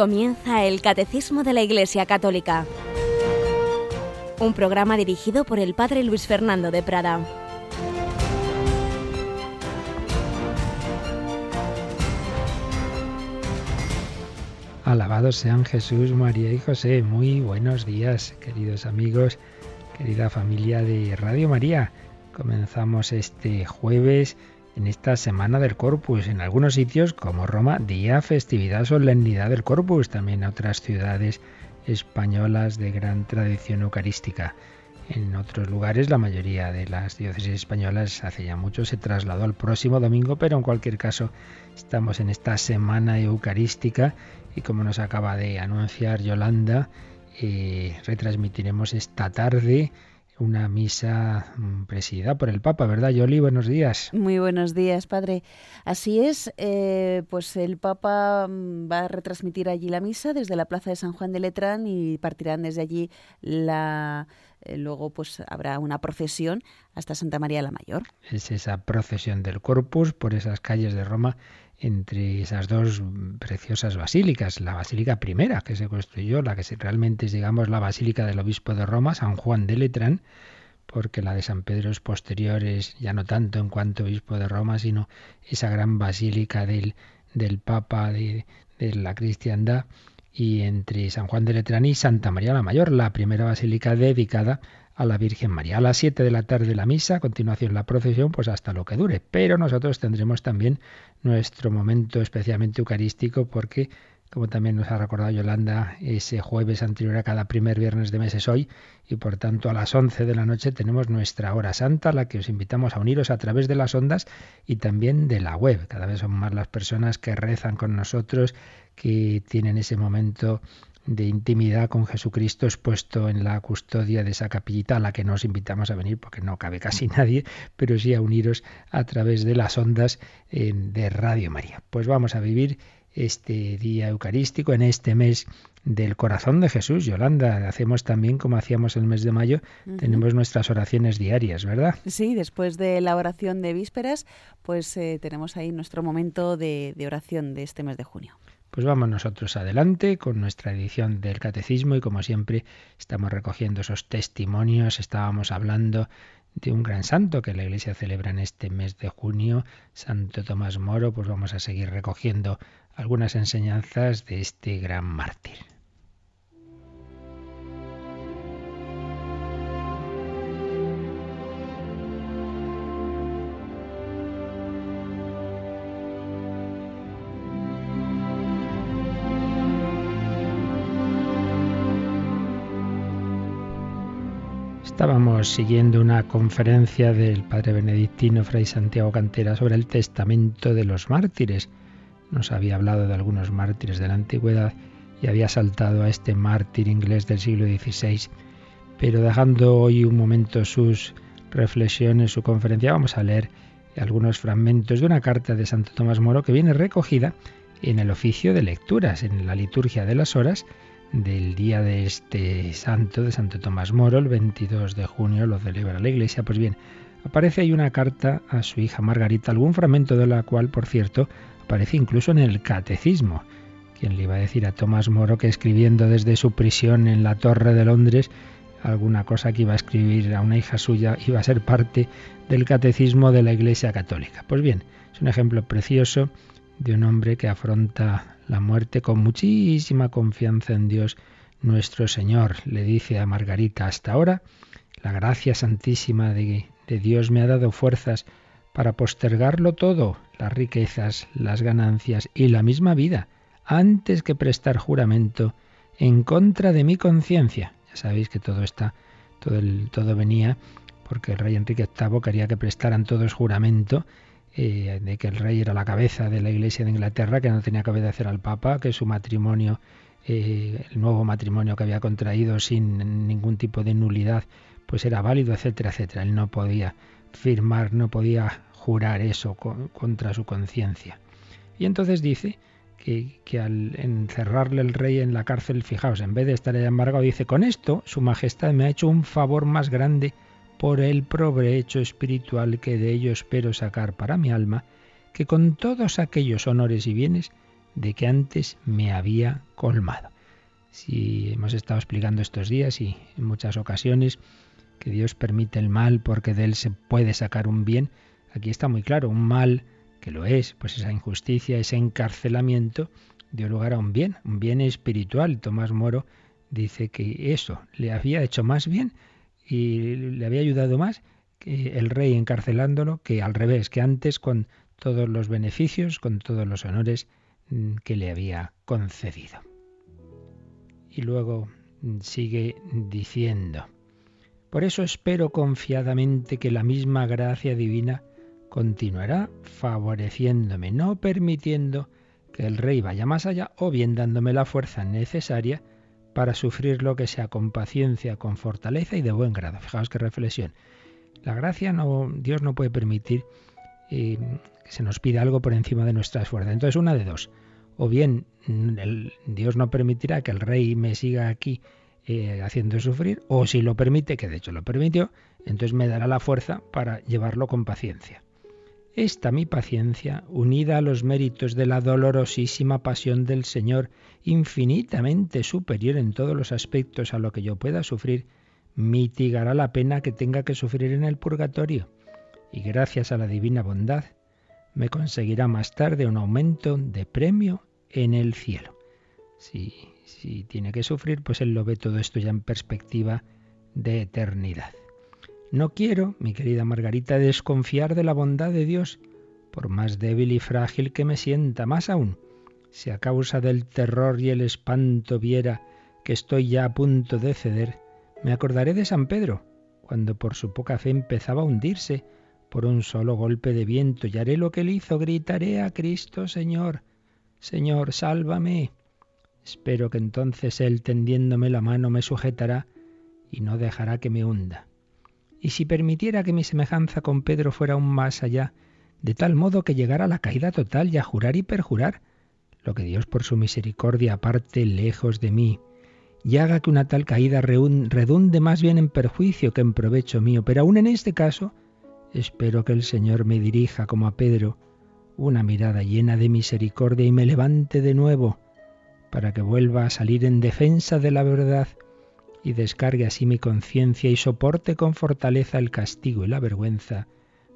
Comienza el Catecismo de la Iglesia Católica, un programa dirigido por el Padre Luis Fernando de Prada. Alabados sean Jesús, María y José. Muy buenos días, queridos amigos, querida familia de Radio María. Comenzamos este jueves en esta semana del Corpus. En algunos sitios, como Roma, día, festividad, solemnidad del Corpus. También en otras ciudades españolas de gran tradición eucarística. En otros lugares, la mayoría de las diócesis españolas hace ya mucho se trasladó al próximo domingo, pero en cualquier caso estamos en esta semana eucarística y como nos acaba de anunciar Yolanda, eh, retransmitiremos esta tarde una misa mm, presidida por el Papa, ¿verdad, Yoli? Buenos días. Muy buenos días, padre. Así es, eh, pues el Papa mm, va a retransmitir allí la misa desde la Plaza de San Juan de Letrán y partirán desde allí la... Eh, luego pues habrá una procesión hasta Santa María la Mayor. Es esa procesión del Corpus por esas calles de Roma entre esas dos preciosas basílicas, la basílica primera que se construyó, la que realmente es, digamos, la basílica del obispo de Roma, San Juan de Letrán, porque la de San Pedro es posterior, es ya no tanto en cuanto obispo de Roma, sino esa gran basílica del, del Papa de, la cristiandad, y entre San Juan de Letrán y Santa María la Mayor, la primera basílica dedicada la Virgen María. A las 7 de la tarde la misa, a continuación la procesión, pues hasta lo que dure. Pero nosotros tendremos también nuestro momento especialmente eucarístico porque, como también nos ha recordado Yolanda, ese jueves anterior a cada primer viernes de mes es hoy y por tanto a las 11 de la noche tenemos nuestra hora santa, a la que os invitamos a uniros a través de las ondas y también de la web. Cada vez son más las personas que rezan con nosotros, que tienen ese momento de intimidad con Jesucristo expuesto en la custodia de esa capillita a la que nos invitamos a venir porque no cabe casi nadie, pero sí a uniros a través de las ondas de Radio María. Pues vamos a vivir este día eucarístico en este mes del corazón de Jesús. Yolanda, hacemos también como hacíamos el mes de mayo, tenemos nuestras oraciones diarias, ¿verdad? Sí, después de la oración de vísperas, pues eh, tenemos ahí nuestro momento de oración de este mes de junio. Pues vamos nosotros adelante con nuestra edición del Catecismo y como siempre estamos recogiendo esos testimonios, estábamos hablando de un gran santo que la Iglesia celebra en este mes de junio, Santo Tomás Moro, pues vamos a seguir recogiendo algunas enseñanzas de este gran mártir. Estábamos siguiendo una conferencia del padre benedictino Fray Santiago Cantera sobre el testamento de los mártires. Nos había hablado de algunos mártires de la antigüedad y había saltado a este mártir inglés del siglo XVI. Pero dejando hoy un momento sus reflexiones, su conferencia, vamos a leer algunos fragmentos de una carta de Santo Tomás Moro que viene recogida en el oficio de lecturas, en la liturgia de las horas, del día de este santo, de Santo Tomás Moro, el 22 de junio lo celebra la Iglesia. Pues bien, aparece ahí una carta a su hija Margarita, algún fragmento de la cual, por cierto, aparece incluso en el Catecismo. Quien le iba a decir a Tomás Moro que escribiendo desde su prisión en la Torre de Londres, alguna cosa que iba a escribir a una hija suya iba a ser parte del Catecismo de la Iglesia Católica. Pues bien, es un ejemplo precioso de un hombre que afronta la muerte con muchísima confianza en Dios nuestro Señor. Le dice a Margarita, hasta ahora la gracia santísima de, de Dios me ha dado fuerzas para postergarlo todo, las riquezas, las ganancias y la misma vida, antes que prestar juramento en contra de mi conciencia. Ya sabéis que todo está, todo, el, todo venía porque el rey Enrique VIII quería que prestaran todos juramento eh, de que el rey era la cabeza de la Iglesia de Inglaterra, que no tenía que obedecer al Papa, que su matrimonio, eh, el nuevo matrimonio que había contraído sin ningún tipo de nulidad, pues era válido, etcétera, etcétera. Él no podía firmar, no podía jurar eso contra su conciencia. Y entonces dice que, al encerrarle el rey en la cárcel, fijaos, en vez de estar embargado, dice, con esto su majestad me ha hecho un favor más grande por el provecho espiritual que de ello espero sacar para mi alma, que con todos aquellos honores y bienes de que antes me había colmado. Si hemos estado explicando estos días y en muchas ocasiones que Dios permite el mal porque de él se puede sacar un bien, aquí está muy claro, un mal que lo es, pues esa injusticia, ese encarcelamiento dio lugar a un bien, un bien espiritual. Tomás Moro dice que eso le había hecho más bien y le había ayudado más que el rey encarcelándolo que al revés, que antes con todos los beneficios, con todos los honores mm, que le había concedido. Y luego mm, sigue diciendo, por eso espero confiadamente que la misma gracia divina continuará favoreciéndome, no permitiendo que el rey vaya más allá o bien dándome la fuerza necesaria para sufrir lo que sea con paciencia, con fortaleza y de buen grado. Fijaos qué reflexión. La gracia no, Dios no puede permitir eh, que se nos pida algo por encima de nuestras fuerzas. Entonces, una de dos. O bien Dios no permitirá que el rey me siga aquí eh, haciendo sufrir, o si lo permite, que de hecho lo permitió, entonces me dará la fuerza para llevarlo con paciencia. Esta mi paciencia, unida a los méritos de la dolorosísima pasión del Señor, infinitamente superior en todos los aspectos a lo que yo pueda sufrir, mitigará la pena que tenga que sufrir en el purgatorio, y gracias a la divina bondad, me conseguirá más tarde un aumento de premio en el cielo. Sí, si tiene que sufrir, pues él lo ve todo esto ya en perspectiva de eternidad. No quiero, mi querida Margarita, desconfiar de la bondad de Dios, por más débil y frágil que me sienta, más aún, si a causa del terror y el espanto viera que estoy ya a punto de ceder, me acordaré de San Pedro, cuando por su poca fe empezaba a hundirse por un solo golpe de viento, y haré lo que él hizo, gritaré a Cristo, Señor, Señor, sálvame. Espero que entonces Él, tendiéndome la mano, me sujetará y no dejará que me hunda. Y si permitiera que mi semejanza con Pedro fuera aún más allá, de tal modo que llegara a la caída total y a jurar y perjurar, lo que Dios por su misericordia aparte lejos de mí, y haga que una tal caída redunde más bien en perjuicio que en provecho mío, pero aún en este caso, espero que el Señor me dirija como a Pedro una mirada llena de misericordia y me levante de nuevo, para que vuelva a salir en defensa de la verdad y descargue así mi conciencia y soporte con fortaleza el castigo y la vergüenza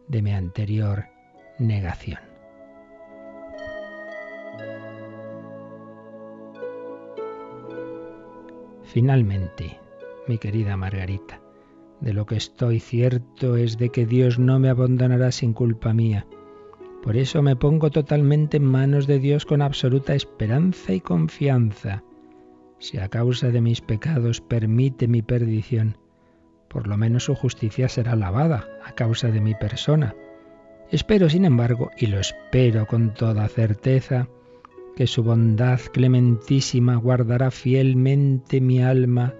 de mi anterior negación. Finalmente, mi querida Margarita, de lo que estoy cierto es de que Dios no me abandonará sin culpa mía, por eso me pongo totalmente en manos de Dios con absoluta esperanza y confianza. Si a causa de mis pecados permite mi perdición, por lo menos su justicia será alabada a causa de mi persona. Espero, sin embargo, y lo espero con toda certeza, que su bondad clementísima guardará fielmente mi alma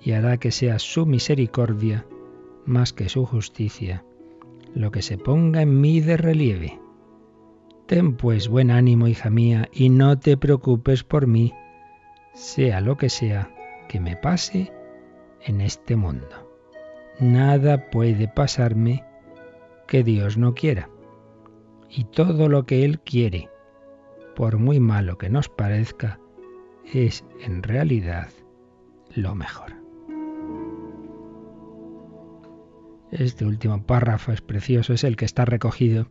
y hará que sea su misericordia, más que su justicia, lo que se ponga en mí de relieve. Ten pues buen ánimo, hija mía, y no te preocupes por mí, sea lo que sea que me pase en este mundo. Nada puede pasarme que Dios no quiera. Y todo lo que Él quiere, por muy malo que nos parezca, es en realidad lo mejor. Este último párrafo es precioso, es el que está recogido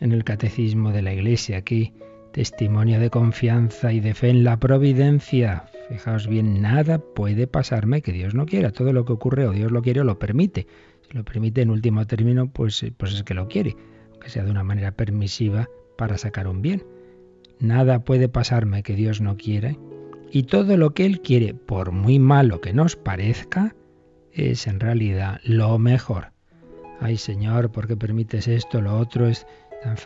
en el catecismo de la Iglesia. Aquí, testimonio de confianza y de fe en la providencia. Fijaos bien, nada puede pasarme que Dios no quiera. Todo lo que ocurre o Dios lo quiere o lo permite. Si lo permite en último término, pues, pues es que lo quiere, aunque sea de una manera permisiva para sacar un bien. Nada puede pasarme que Dios no quiera. Y todo lo que Él quiere, por muy malo que nos parezca, es en realidad lo mejor. Ay Señor, ¿por qué permites esto? Lo otro es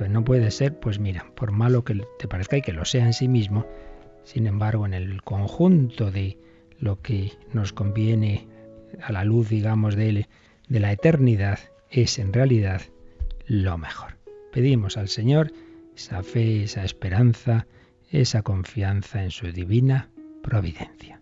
no puede ser, pues mira, por malo que te parezca y que lo sea en sí mismo, sin embargo, en el conjunto de lo que nos conviene a la luz, digamos, de, de la eternidad, es en realidad lo mejor. Pedimos al Señor esa fe, esa esperanza, esa confianza en su divina providencia.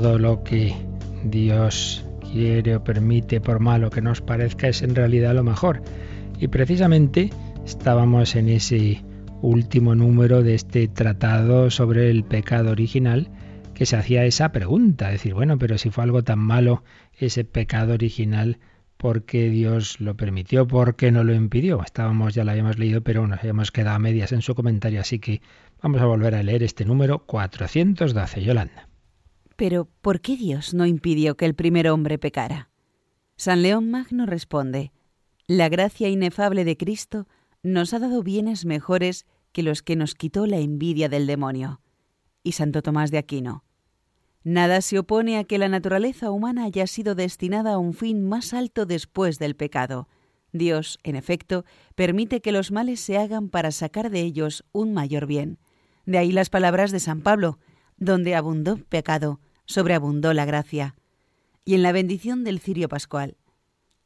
Todo lo que Dios quiere o permite por malo que nos parezca es en realidad lo mejor. Y precisamente estábamos en ese último número de este tratado sobre el pecado original que se hacía esa pregunta, decir, bueno, pero si fue algo tan malo ese pecado original, ¿por qué Dios lo permitió? ¿Por qué no lo impidió? Estábamos, ya lo habíamos leído, pero nos habíamos quedado a medias en su comentario, así que vamos a volver a leer este número 412, Yolanda. Pero, ¿por qué Dios no impidió que el primer hombre pecara? San León Magno responde, La gracia inefable de Cristo nos ha dado bienes mejores que los que nos quitó la envidia del demonio. Y Santo Tomás de Aquino, Nada se opone a que la naturaleza humana haya sido destinada a un fin más alto después del pecado. Dios, en efecto, permite que los males se hagan para sacar de ellos un mayor bien. De ahí las palabras de San Pablo, donde abundó pecado, sobreabundó la gracia. Y en la bendición del cirio pascual,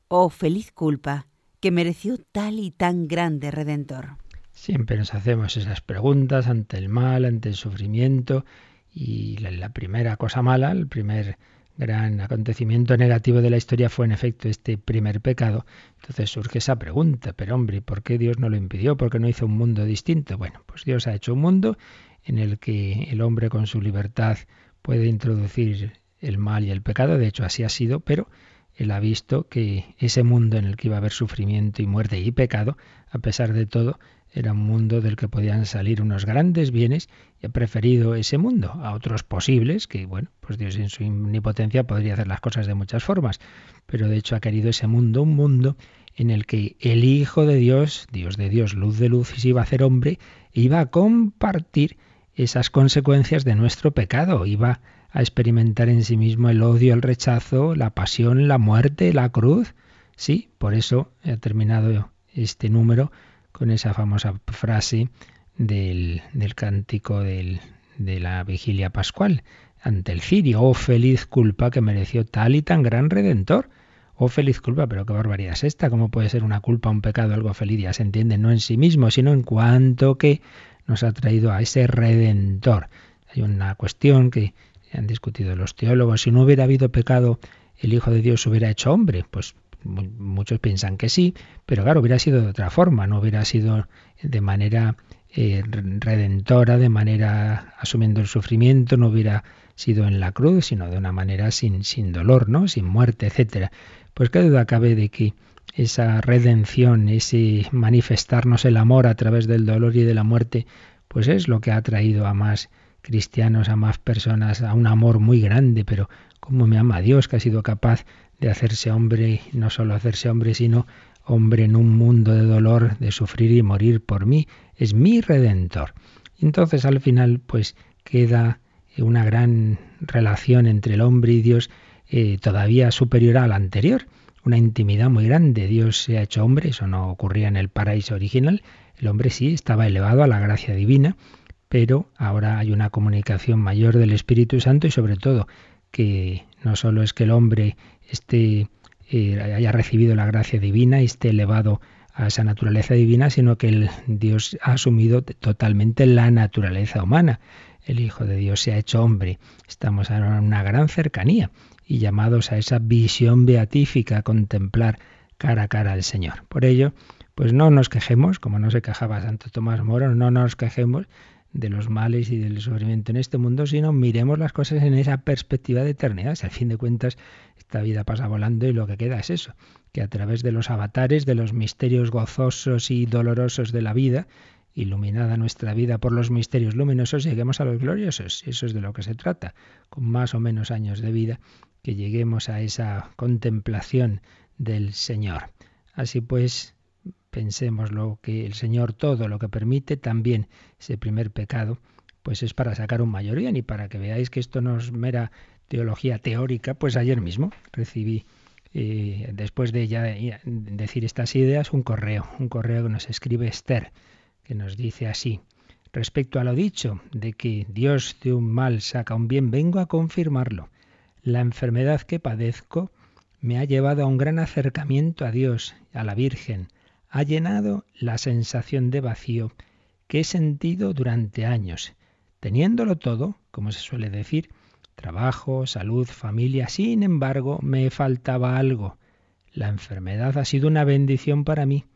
oh feliz culpa, que mereció tal y tan grande redentor. Siempre nos hacemos esas preguntas ante el mal, ante el sufrimiento, y la, primera cosa mala, el primer gran acontecimiento negativo de la historia fue en efecto este primer pecado. Entonces surge esa pregunta, pero hombre, ¿por qué Dios no lo impidió? ¿Por qué no hizo un mundo distinto? Bueno, pues Dios ha hecho un mundo en el que el hombre con su libertad puede introducir el mal y el pecado, de hecho así ha sido, pero él ha visto que ese mundo en el que iba a haber sufrimiento y muerte y pecado, a pesar de todo, era un mundo del que podían salir unos grandes bienes y ha preferido ese mundo a otros posibles, que bueno, pues Dios en su omnipotencia podría hacer las cosas de muchas formas, pero de hecho ha querido ese mundo, un mundo en el que el Hijo de Dios, Dios de Dios, luz de luz, y se iba a hacer hombre, iba a compartir esas consecuencias de nuestro pecado, iba a experimentar en sí mismo el odio, el rechazo, la pasión, la muerte, la cruz. Sí, por eso he terminado este número con esa famosa frase del, cántico de la vigilia pascual ante el cirio. Oh feliz culpa que mereció tal y tan gran redentor. Oh feliz culpa, pero qué barbaridad es esta. ¿Cómo puede ser una culpa, un pecado, algo feliz? Ya se entiende, no en sí mismo, sino en cuanto que nos ha traído a ese redentor. Hay una cuestión que han discutido los teólogos. Si no hubiera habido pecado, el Hijo de Dios hubiera hecho hombre. Pues muchos piensan que sí, pero claro, hubiera sido de otra forma, no hubiera sido de manera eh, redentora, de manera asumiendo el sufrimiento, no hubiera sido en la cruz, sino de una manera sin, sin dolor, ¿no? sin muerte, etcétera. Pues qué duda cabe de que esa redención, ese manifestarnos el amor a través del dolor y de la muerte, pues es lo que ha traído a más cristianos, a más personas, a un amor muy grande, pero cómo me ama Dios que ha sido capaz de hacerse hombre, no solo hacerse hombre, sino hombre en un mundo de dolor, de sufrir y morir por mí, es mi redentor. entonces al final pues queda una gran relación entre el hombre y Dios eh, todavía superior a la anterior, una intimidad muy grande. Dios se ha hecho hombre, eso no ocurría en el paraíso original, el hombre sí estaba elevado a la gracia divina, pero ahora hay una comunicación mayor del Espíritu Santo y sobre todo que no solo es que el hombre esté, eh, haya recibido la gracia divina y esté elevado a esa naturaleza divina, sino que el Dios ha asumido totalmente la naturaleza humana. El Hijo de Dios se ha hecho hombre. Estamos en una gran cercanía y llamados a esa visión beatífica, a contemplar cara a cara al Señor. Por ello, pues no nos quejemos, como no se quejaba Santo Tomás Moro, no nos quejemos de los males y del sufrimiento en este mundo, sino miremos las cosas en esa perspectiva de eternidad. Si al fin de cuentas esta vida pasa volando y lo que queda es eso, que a través de los avatares, de los misterios gozosos y dolorosos de la vida, iluminada nuestra vida por los misterios luminosos, lleguemos a los gloriosos. Eso es de lo que se trata, con más o menos años de vida, que lleguemos a esa contemplación del Señor. Así pues, pensemos lo que el Señor todo lo que permite, también ese primer pecado, pues es para sacar un mayor bien y para que veáis que esto no es mera teología teórica, pues ayer mismo recibí, eh, después de ya decir estas ideas, un correo, un correo que nos escribe Esther, que nos dice así, respecto a lo dicho de que Dios de un mal saca un bien, vengo a confirmarlo. La enfermedad que padezco me ha llevado a un gran acercamiento a Dios, a la Virgen, ha llenado la sensación de vacío que he sentido durante años. Teniéndolo todo, como se suele decir, trabajo, salud, familia. Sin embargo, me faltaba algo. La enfermedad ha sido una bendición para mí.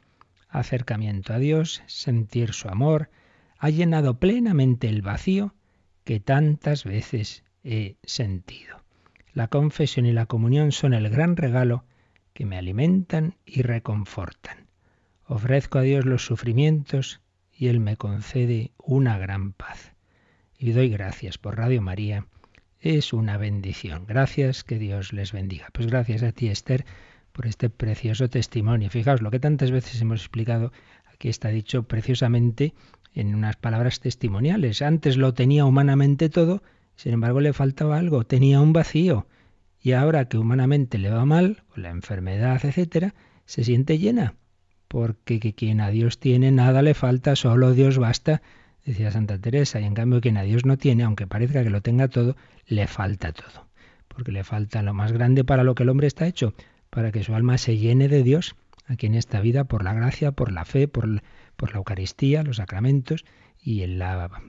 Acercamiento a Dios, sentir su amor, ha llenado plenamente el vacío que tantas veces he sentido. La confesión y la comunión son el gran regalo que me alimentan y reconfortan. Ofrezco a Dios los sufrimientos y Él me concede una gran paz. Y doy gracias por Radio María. Es una bendición. Gracias, que Dios les bendiga. Pues gracias a ti, Esther, por este precioso testimonio. Fijaos, lo que tantas veces hemos explicado, aquí está dicho preciosamente en unas palabras testimoniales. Antes lo tenía humanamente todo, sin embargo le faltaba algo, tenía un vacío. Y ahora que humanamente le va mal, con la enfermedad, etcétera, se siente llena. Porque que quien a Dios tiene nada le falta, solo Dios basta, decía Santa Teresa. Y en cambio quien a Dios no tiene, aunque parezca que lo tenga todo, le falta todo. Porque le falta lo más grande para lo que el hombre está hecho, para que su alma se llene de Dios aquí en esta vida por la gracia, por la fe, por, la Eucaristía, los sacramentos y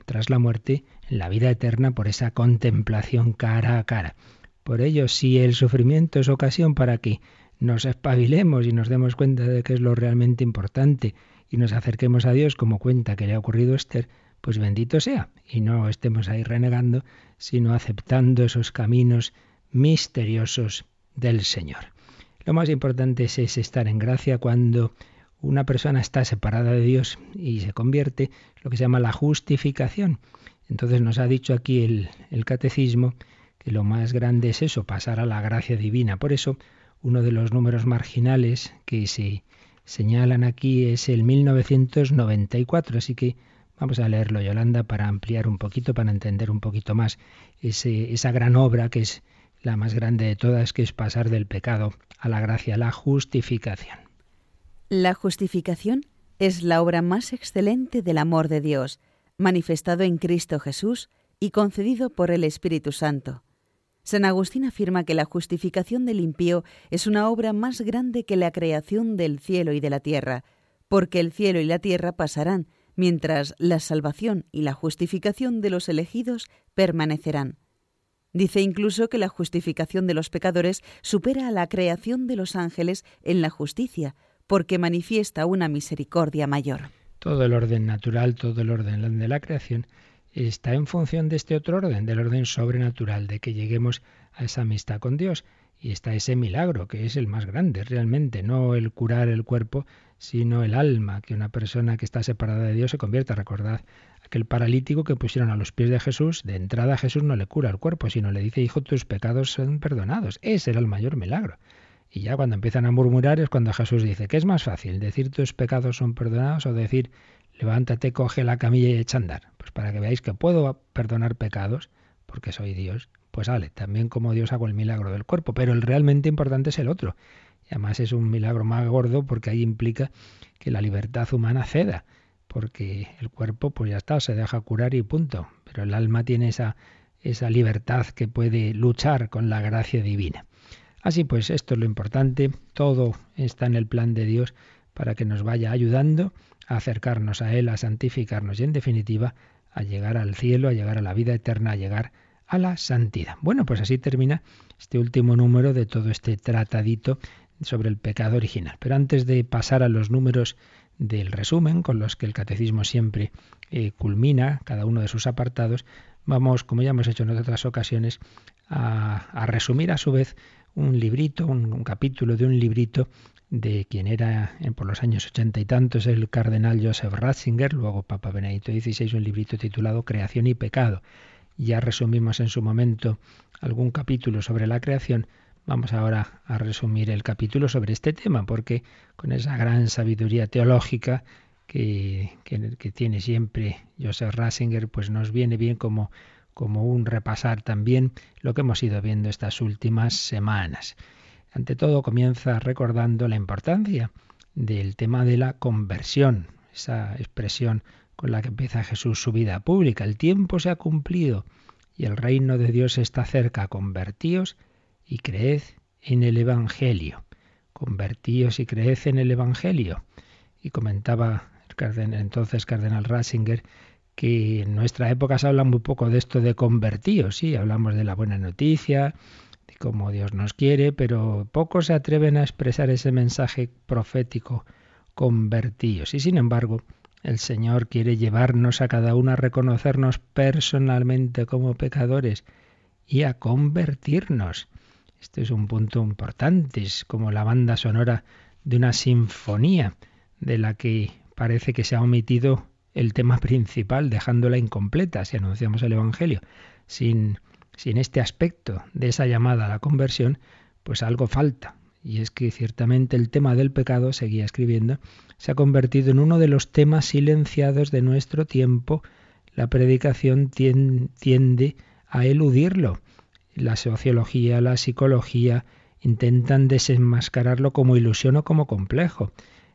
tras la muerte, la vida eterna, por esa contemplación cara a cara. Por ello, si el sufrimiento es ocasión para que nos espabilemos y nos demos cuenta de que es lo realmente importante y nos acerquemos a Dios como cuenta que le ha ocurrido a Esther, pues bendito sea, y no estemos ahí renegando, sino aceptando esos caminos misteriosos del Señor. Lo más importante es, es estar en gracia cuando una persona está separada de Dios y se convierte, lo que se llama la justificación. Entonces nos ha dicho aquí el, el catecismo que lo más grande es eso, pasar a la gracia divina. Por eso, uno de los números marginales que se señalan aquí es el 1994. Así que vamos a leerlo, Yolanda, para ampliar un poquito, para entender un poquito más esa gran obra que es la más grande de todas, que es pasar del pecado a la gracia, la justificación. La justificación es la obra más excelente del amor de Dios, manifestado en Cristo Jesús y concedido por el Espíritu Santo. San Agustín afirma que la justificación del impío es una obra más grande que la creación del cielo y de la tierra, porque el cielo y la tierra pasarán, mientras la salvación y la justificación de los elegidos permanecerán. Dice incluso que la justificación de los pecadores supera a la creación de los ángeles en la justicia, porque manifiesta una misericordia mayor. Todo el orden natural, todo el orden de la creación está en función de este otro orden, del orden sobrenatural, de que lleguemos a esa amistad con Dios. Y está ese milagro, que es el más grande realmente, no el curar el cuerpo, sino el alma, que una persona que está separada de Dios se convierta. Recordad aquel paralítico que pusieron a los pies de Jesús, de entrada Jesús no le cura el cuerpo, sino le dice, hijo, tus pecados son perdonados. Ese era el mayor milagro. Y ya cuando empiezan a murmurar es cuando Jesús dice, ¿qué es más fácil? ¿Decir tus pecados son perdonados o decir, levántate, coge la camilla y echa a andar? Pues para que veáis que puedo perdonar pecados, porque soy Dios, pues vale, también como Dios hago el milagro del cuerpo, pero el realmente importante es el otro. Y además es un milagro más gordo porque ahí implica que la libertad humana ceda, porque el cuerpo pues ya está, se deja curar y punto, pero el alma tiene esa, esa libertad que puede luchar con la gracia divina. Así pues, esto es lo importante, todo está en el plan de Dios para que nos vaya ayudando a acercarnos a Él, a santificarnos y en definitiva a llegar al cielo, a llegar a la vida eterna, a llegar a la santidad. Bueno, pues así termina este último número de todo este tratadito sobre el pecado original. Pero antes de pasar a los números del resumen, con los que el catecismo siempre eh, culmina cada uno de sus apartados, vamos, como ya hemos hecho en otras ocasiones, a, a resumir a su vez un librito, un, capítulo de un librito de quien era por los años ochenta y tantos el cardenal Joseph Ratzinger, luego Papa Benedicto XVI, un librito titulado Creación y Pecado. Ya resumimos en su momento algún capítulo sobre la creación, vamos ahora a resumir el capítulo sobre este tema, porque con esa gran sabiduría teológica que, que, que tiene siempre Joseph Ratzinger, pues nos viene bien como como un repasar también lo que hemos ido viendo estas últimas semanas. Ante todo comienza recordando la importancia del tema de la conversión, esa expresión con la que empieza Jesús su vida pública. El tiempo se ha cumplido y el reino de Dios está cerca. Convertíos y creed en el Evangelio. Convertíos y creed en el Evangelio. Y comentaba entonces cardenal Ratzinger que en nuestra época se habla muy poco de esto de convertidos, sí, hablamos de la buena noticia, de cómo Dios nos quiere, pero pocos se atreven a expresar ese mensaje profético, convertidos. Y sin embargo, el Señor quiere llevarnos a cada uno a reconocernos personalmente como pecadores y a convertirnos. Este es un punto importante, es como la banda sonora de una sinfonía de la que parece que se ha omitido el tema principal, dejándola incompleta si anunciamos el Evangelio. Sin, sin este aspecto de esa llamada a la conversión, pues algo falta. Y es que ciertamente el tema del pecado, seguía escribiendo, se ha convertido en uno de los temas silenciados de nuestro tiempo. La predicación tiende a eludirlo. La sociología, la psicología intentan desenmascararlo como ilusión o como complejo.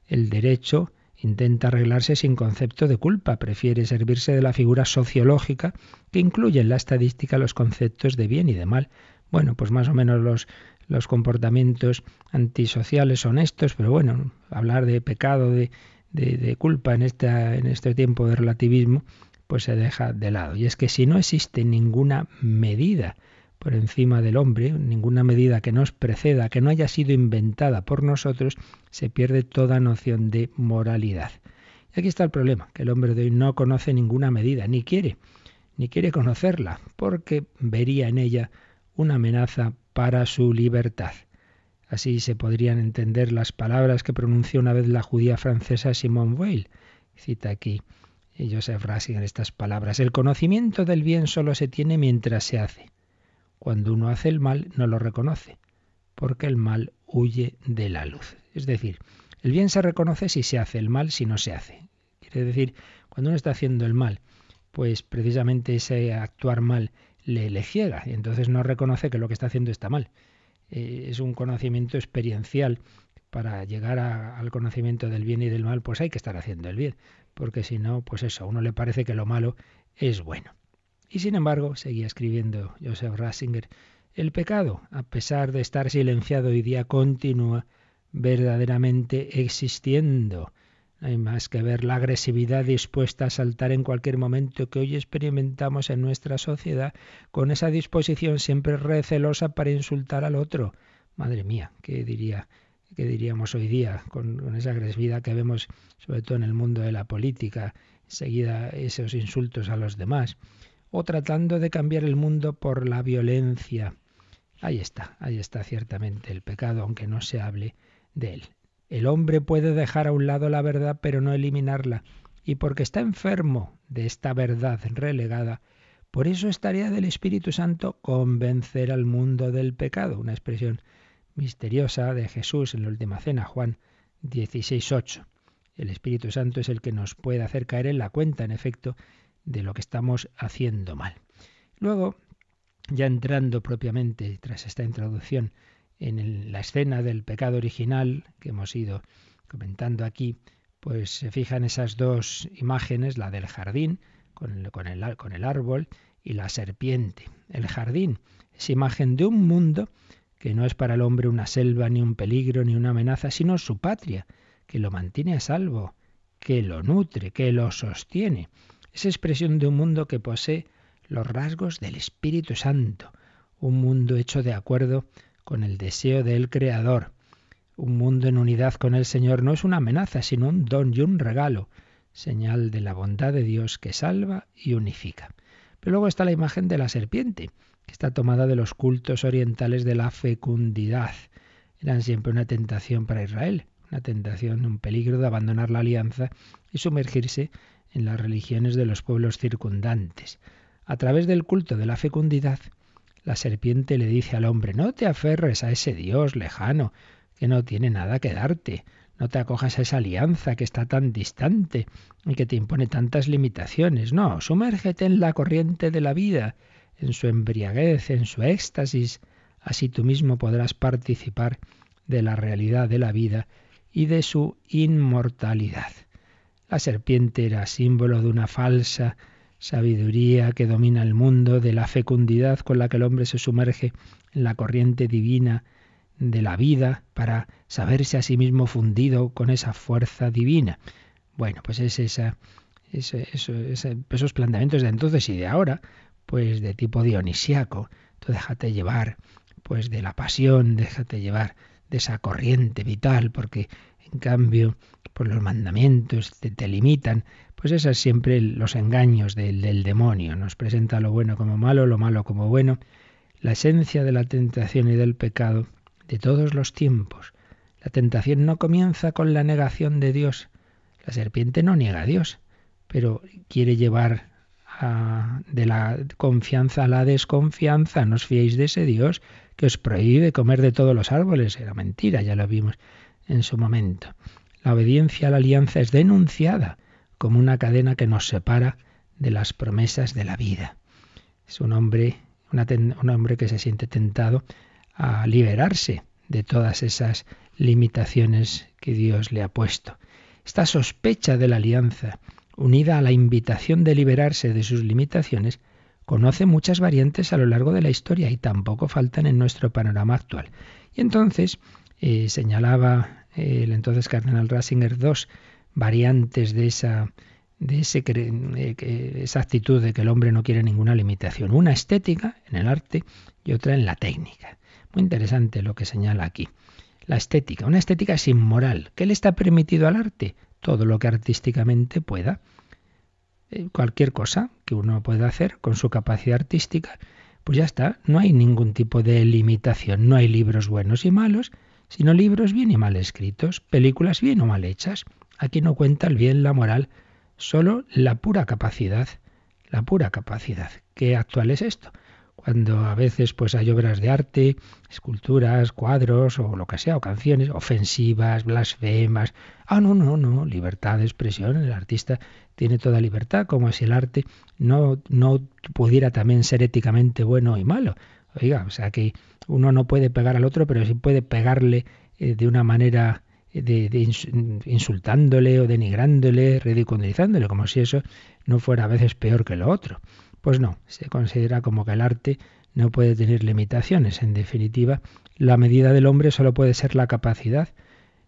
El derecho intenta arreglarse sin concepto de culpa, prefiere servirse de la figura sociológica que incluye en la estadística los conceptos de bien y de mal. Bueno, pues más o menos los, los comportamientos antisociales son estos, pero bueno, hablar de pecado, de, de, de culpa en, esta, en este tiempo de relativismo, pues se deja de lado. Y es que si no existe ninguna medida por encima del hombre, ninguna medida que nos preceda, que no haya sido inventada por nosotros, se pierde toda noción de moralidad. Y aquí está el problema, que el hombre de hoy no conoce ninguna medida, ni quiere, ni quiere conocerla, porque vería en ella una amenaza para su libertad. Así se podrían entender las palabras que pronunció una vez la judía francesa Simone Weil. Cita aquí Joseph Ratzinger estas palabras. El conocimiento del bien solo se tiene mientras se hace. Cuando uno hace el mal no lo reconoce, porque el mal huye de la luz. Es decir, el bien se reconoce si se hace, el mal si no se hace. Quiere decir, cuando uno está haciendo el mal, pues precisamente ese actuar mal le, le ciega y entonces no reconoce que lo que está haciendo está mal. Eh, es un conocimiento experiencial. Para llegar al conocimiento del bien y del mal, pues hay que estar haciendo el bien, porque si no, pues eso, a uno le parece que lo malo es bueno. Y sin embargo, seguía escribiendo Joseph Ratzinger, el pecado, a pesar de estar silenciado hoy día, continúa verdaderamente existiendo. No hay más que ver la agresividad dispuesta a saltar en cualquier momento que hoy experimentamos en nuestra sociedad, con esa disposición siempre recelosa para insultar al otro. Madre mía, ¿qué diría? ¿Qué diríamos hoy día con, con esa agresividad que vemos sobre todo en el mundo de la política? Enseguida esos insultos a los demás o tratando de cambiar el mundo por la violencia. Ahí está, ahí está ciertamente el pecado, aunque no se hable de él. El hombre puede dejar a un lado la verdad, pero no eliminarla. Y porque está enfermo de esta verdad relegada, por eso es tarea del Espíritu Santo convencer al mundo del pecado. Una expresión misteriosa de Jesús en la última cena, Juan 16.8. El Espíritu Santo es el que nos puede hacer caer en la cuenta, en efecto, de lo que estamos haciendo mal. Luego, ya entrando propiamente, tras esta introducción, en la escena del pecado original que hemos ido comentando aquí, pues se fijan esas dos imágenes, la del jardín con el, con el, con el árbol y la serpiente. El jardín es imagen de un mundo que no es para el hombre una selva, ni un peligro, ni una amenaza, sino su patria, que lo mantiene a salvo, que lo nutre, que lo sostiene. Es expresión de un mundo que posee los rasgos del Espíritu Santo, un mundo hecho de acuerdo con el deseo del Creador. Un mundo en unidad con el Señor no es una amenaza, sino un don y un regalo, señal de la bondad de Dios que salva y unifica. Pero luego está la imagen de la serpiente, que está tomada de los cultos orientales de la fecundidad. Eran siempre una tentación para Israel, una tentación, un peligro de abandonar la alianza y sumergirse en las religiones de los pueblos circundantes. A través del culto de la fecundidad, la serpiente le dice al hombre, no te aferres a ese Dios lejano, que no tiene nada que darte, no te acojas a esa alianza que está tan distante y que te impone tantas limitaciones, no, sumérgete en la corriente de la vida, en su embriaguez, en su éxtasis, así tú mismo podrás participar de la realidad de la vida y de su inmortalidad. La serpiente era símbolo de una falsa sabiduría que domina el mundo, de la fecundidad con la que el hombre se sumerge en la corriente divina de la vida para saberse a sí mismo fundido con esa fuerza divina. Bueno, pues es esa, esos planteamientos de entonces y de ahora, pues de tipo dionisíaco. Tú déjate llevar, pues de la pasión, déjate llevar de esa corriente vital, porque en cambio, por los mandamientos te, te limitan. Pues esos es siempre los engaños del, del demonio. Nos presenta lo bueno como malo, lo malo como bueno. La esencia de la tentación y del pecado de todos los tiempos. La tentación no comienza con la negación de Dios. La serpiente no niega a Dios, pero quiere llevar a, de la confianza a la desconfianza. No os fiéis de ese Dios que os prohíbe comer de todos los árboles. Era mentira, ya lo vimos en su momento. La obediencia a la alianza es denunciada como una cadena que nos separa de las promesas de la vida. Es un hombre, un hombre que se siente tentado a liberarse de todas esas limitaciones que Dios le ha puesto. Esta sospecha de la alianza, unida a la invitación de liberarse de sus limitaciones, conoce muchas variantes a lo largo de la historia y tampoco faltan en nuestro panorama actual. Y entonces eh, señalaba el entonces cardenal Ratzinger dos variantes de esa de ese, eh, esa actitud de que el hombre no quiere ninguna limitación. Una estética en el arte y otra en la técnica. Muy interesante lo que señala aquí. La estética. Una estética es inmoral. ¿Qué le está permitido al arte? Todo lo que artísticamente pueda. Eh, cualquier cosa que uno pueda hacer con su capacidad artística, pues ya está. No hay ningún tipo de limitación. No hay libros buenos y malos, sino libros bien y mal escritos, películas bien o mal hechas. Aquí no cuenta el bien, la moral, solo la pura capacidad. La pura capacidad. ¿Qué actual es esto? cuando a veces pues hay obras de arte, esculturas, cuadros o lo que sea, o canciones ofensivas, blasfemas. Ah, no, no, no, libertad de expresión, el artista tiene toda libertad, como si el arte no, no pudiera también ser éticamente bueno y malo. Oiga, o sea que uno no puede pegar al otro, pero sí puede pegarle eh, de una manera eh, de, insultándole o denigrándole, ridiculizándole, como si eso no fuera a veces peor que lo otro. Pues no, se considera como que el arte no puede tener limitaciones. En definitiva, la medida del hombre solo puede ser la capacidad,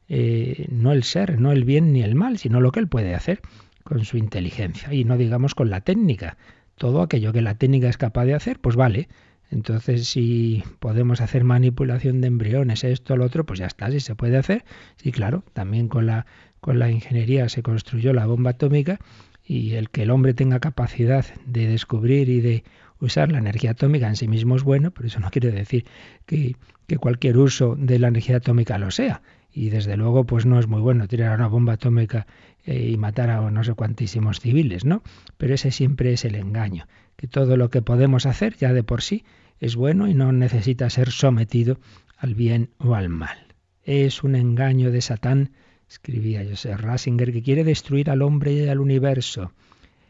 eh, no el ser, no el bien ni el mal, sino lo que él puede hacer con su inteligencia. Y no digamos con la técnica. Todo aquello que la técnica es capaz de hacer, pues vale. Entonces, si podemos hacer manipulación de embriones, esto, lo otro, pues ya está, si se puede hacer. Sí, claro, también con la, con la ingeniería se construyó la bomba atómica y el que el hombre tenga capacidad de descubrir y de usar la energía atómica en sí mismo es bueno, pero eso no quiere decir que, cualquier uso de la energía atómica lo sea. Y desde luego, pues no es muy bueno tirar una bomba atómica eh, y matar a no sé cuantísimos civiles, ¿no? Pero ese siempre es el engaño, que todo lo que podemos hacer ya de por sí es bueno y no necesita ser sometido al bien o al mal. Es un engaño de Satán escribía Joseph Rasinger, que quiere destruir al hombre y al universo.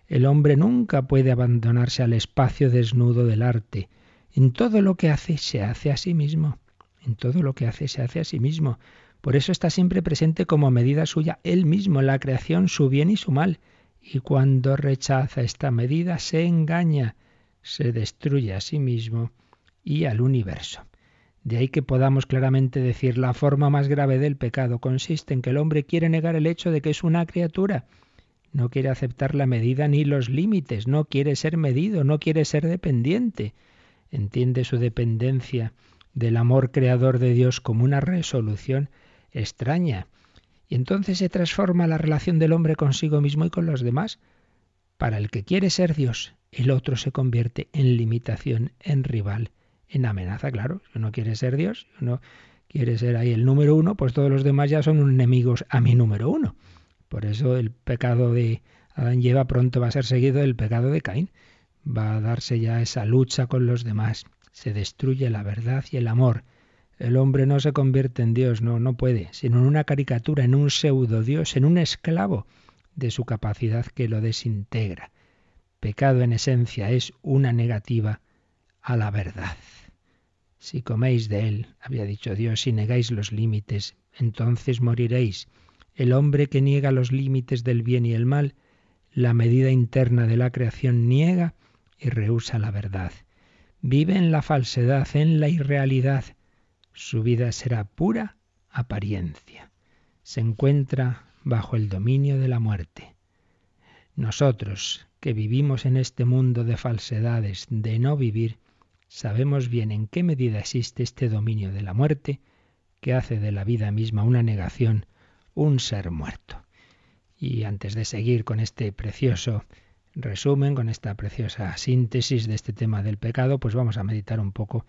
El hombre nunca puede abandonarse al espacio desnudo del arte. En todo lo que hace se hace a sí mismo. En todo lo que hace se hace a sí mismo. Por eso está siempre presente como medida suya él mismo, la creación, su bien y su mal. Y cuando rechaza esta medida se engaña, se destruye a sí mismo y al universo. De ahí que podamos claramente decir la forma más grave del pecado consiste en que el hombre quiere negar el hecho de que es una criatura. No quiere aceptar la medida ni los límites, no quiere ser medido, no quiere ser dependiente. Entiende su dependencia del amor creador de Dios como una resolución extraña. Y entonces se transforma la relación del hombre consigo mismo y con los demás. Para el que quiere ser Dios, el otro se convierte en limitación, en rival, en amenaza, claro. Si uno quiere ser Dios, si uno quiere ser ahí el número uno, pues todos los demás ya son enemigos a mi número uno. Por eso el pecado de Adán y Eva pronto va a ser seguido del pecado de Caín. Va a darse ya esa lucha con los demás. Se destruye la verdad y el amor. El hombre no se convierte en Dios, no, no puede, sino en una caricatura, en un pseudo Dios, en un esclavo de su capacidad que lo desintegra. Pecado en esencia es una negativa a la verdad. Si coméis de él, había dicho Dios, si negáis los límites, entonces moriréis. El hombre que niega los límites del bien y el mal, la medida interna de la creación niega y rehúsa la verdad. Vive en la falsedad, en la irrealidad. Su vida será pura apariencia. Se encuentra bajo el dominio de la muerte. Nosotros, que vivimos en este mundo de falsedades, de no vivir, sabemos bien en qué medida existe este dominio de la muerte que hace de la vida misma una negación, un ser muerto. Y antes de seguir con este precioso resumen, con esta preciosa síntesis de este tema del pecado, pues vamos a meditar un poco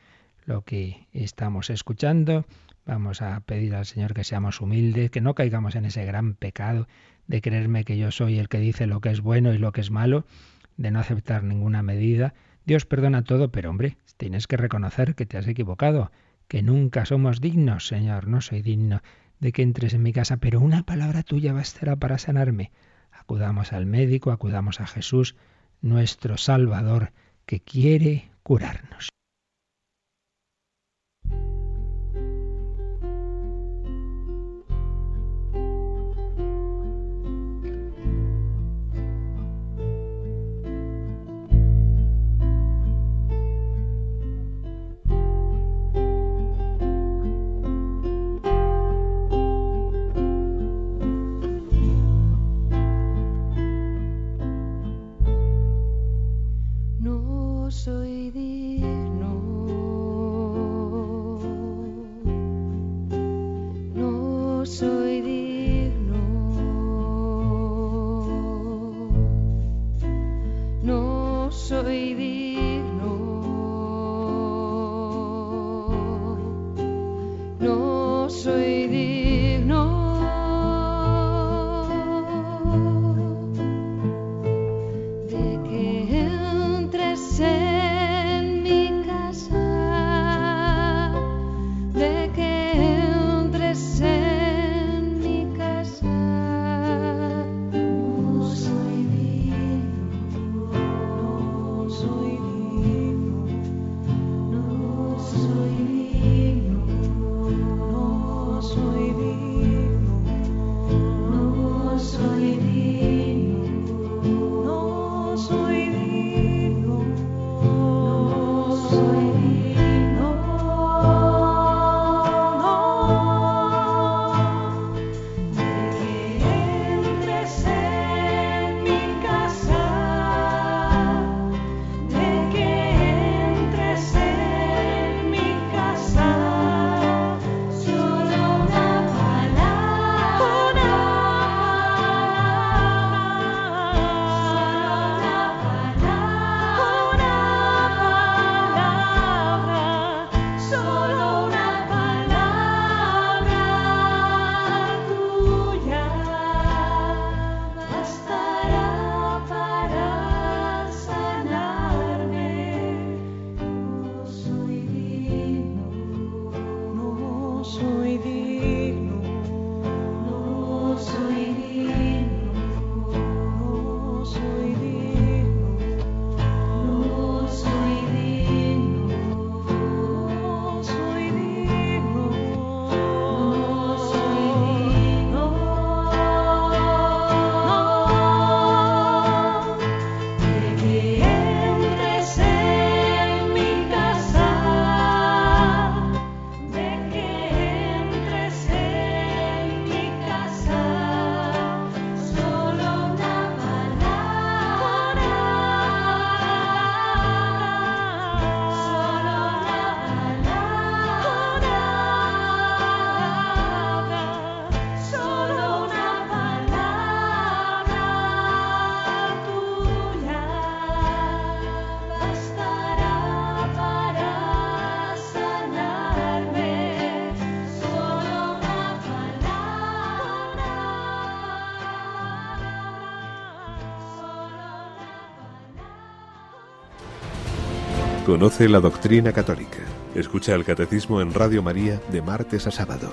lo que estamos escuchando. Vamos a pedir al Señor que seamos humildes, que no caigamos en ese gran pecado de creerme que yo soy el que dice lo que es bueno y lo que es malo, de no aceptar ninguna medida. Dios perdona todo, pero hombre, tienes que reconocer que te has equivocado, que nunca somos dignos, Señor, no soy digno de que entres en mi casa, pero una palabra tuya bastará para sanarme. Acudamos al médico, acudamos a Jesús, nuestro Salvador, que quiere curarnos. Conoce la doctrina católica. Escucha el catecismo en Radio María de martes a sábado.